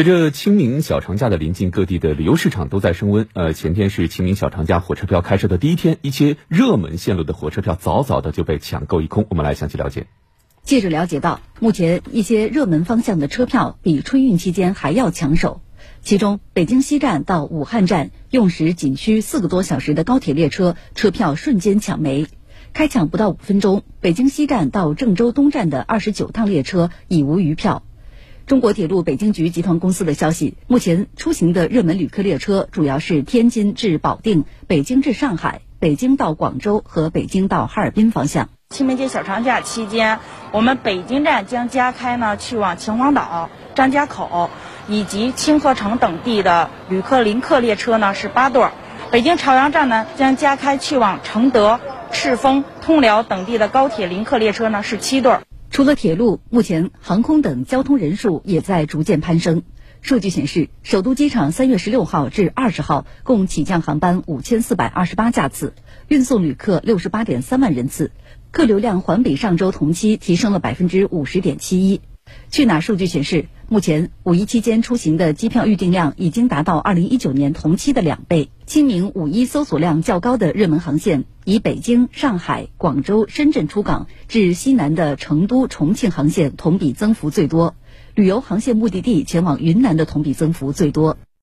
随着清明小长假的临近，各地的旅游市场都在升温。呃，前天是清明小长假火车票开售的第一天，一些热门线路的火车票早早的就被抢购一空。我们来详细了解。记者了解到，目前一些热门方向的车票比春运期间还要抢手。其中，北京西站到武汉站用时仅需四个多小时的高铁列车车票瞬间抢没，开抢不到五分钟，北京西站到郑州东站的二十九趟列车已无余票。中国铁路北京局集团公司的消息，目前出行的热门旅客列车主要是天津至保定、北京至上海、北京到广州和北京到哈尔滨方向。清明节小长假期间，我们北京站将加开呢去往秦皇岛、张家口以及清河城等地的旅客临客列车呢是八对儿，北京朝阳站呢将加开去往承德、赤峰、通辽等地的高铁临客列车呢是七对儿。除了铁路，目前航空等交通人数也在逐渐攀升。数据显示，首都机场三月十六号至二十号共起降航班五千四百二十八架次，运送旅客六十八点三万人次，客流量环比上周同期提升了百分之五十点七一。去哪儿数据显示，目前五一期间出行的机票预订量已经达到二零一九年同期的两倍。清明五一搜索量较高的热门航线，以北京、上海、广州、深圳出港至西南的成都、重庆航线同比增幅最多，旅游航线目的地前往云南的同比增幅最多。